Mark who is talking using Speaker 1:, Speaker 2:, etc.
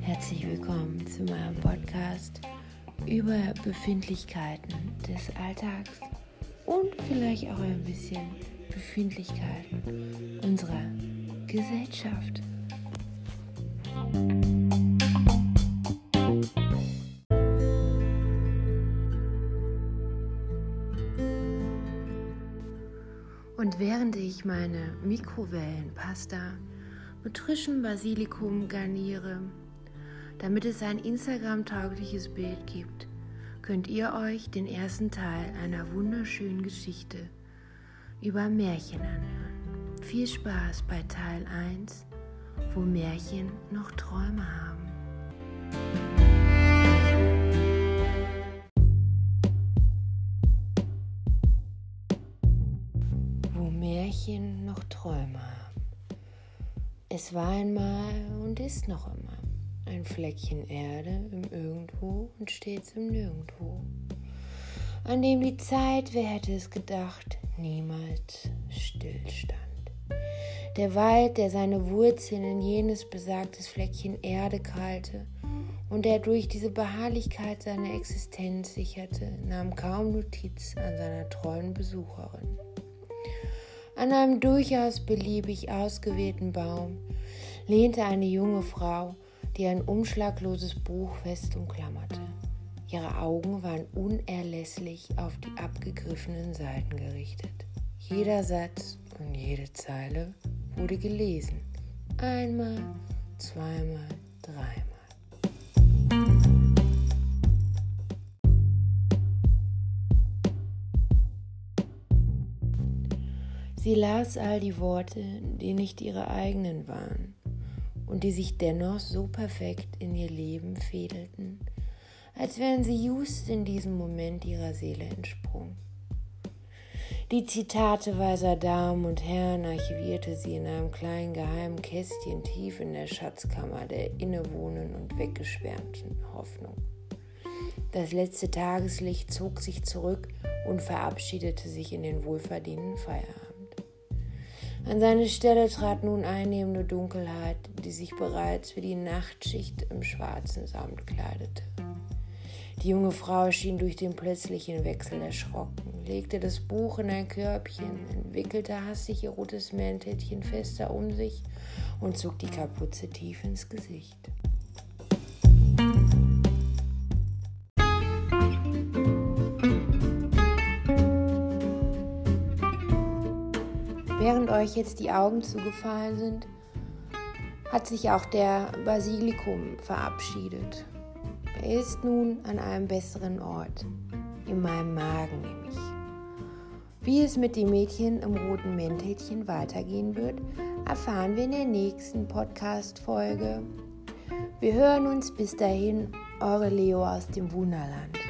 Speaker 1: Herzlich willkommen zu meinem Podcast über Befindlichkeiten des Alltags und vielleicht auch ein bisschen Befindlichkeiten unserer Gesellschaft. Und während ich meine Mikrowellenpasta mit frischem Basilikum garniere, damit es ein Instagram-taugliches Bild gibt, könnt ihr euch den ersten Teil einer wunderschönen Geschichte über Märchen anhören. Viel Spaß bei Teil 1, wo Märchen noch Träume haben. Märchen noch Träume haben. Es war einmal und ist noch immer ein Fleckchen Erde im Irgendwo und stets im Nirgendwo, an dem die Zeit, wer hätte es gedacht, niemals stillstand. Der Wald, der seine Wurzeln in jenes besagtes Fleckchen Erde krallte und der durch diese Beharrlichkeit seine Existenz sicherte, nahm kaum Notiz an seiner treuen Besucherin. An einem durchaus beliebig ausgewählten Baum lehnte eine junge Frau, die ein umschlagloses Buch fest umklammerte. Ihre Augen waren unerlässlich auf die abgegriffenen Seiten gerichtet. Jeder Satz und jede Zeile wurde gelesen. Einmal, zweimal, dreimal. Sie las all die Worte, die nicht ihre eigenen waren und die sich dennoch so perfekt in ihr Leben fädelten, als wären sie just in diesem Moment ihrer Seele entsprungen. Die Zitate weiser Damen und Herren archivierte sie in einem kleinen geheimen Kästchen tief in der Schatzkammer der innewohnenden und weggeschwärmten Hoffnung. Das letzte Tageslicht zog sich zurück und verabschiedete sich in den wohlverdienten Feierabend. An seine Stelle trat nun einnehmende Dunkelheit, die sich bereits für die Nachtschicht im schwarzen Samt kleidete. Die junge Frau schien durch den plötzlichen Wechsel erschrocken, legte das Buch in ein Körbchen, entwickelte hastig ihr rotes Mäntelchen fester um sich und zog die Kapuze tief ins Gesicht. Während euch jetzt die Augen zugefallen sind, hat sich auch der Basilikum verabschiedet. Er ist nun an einem besseren Ort, in meinem Magen nämlich. Wie es mit dem Mädchen im roten Mäntelchen weitergehen wird, erfahren wir in der nächsten Podcast-Folge. Wir hören uns bis dahin, eure Leo aus dem Wunderland.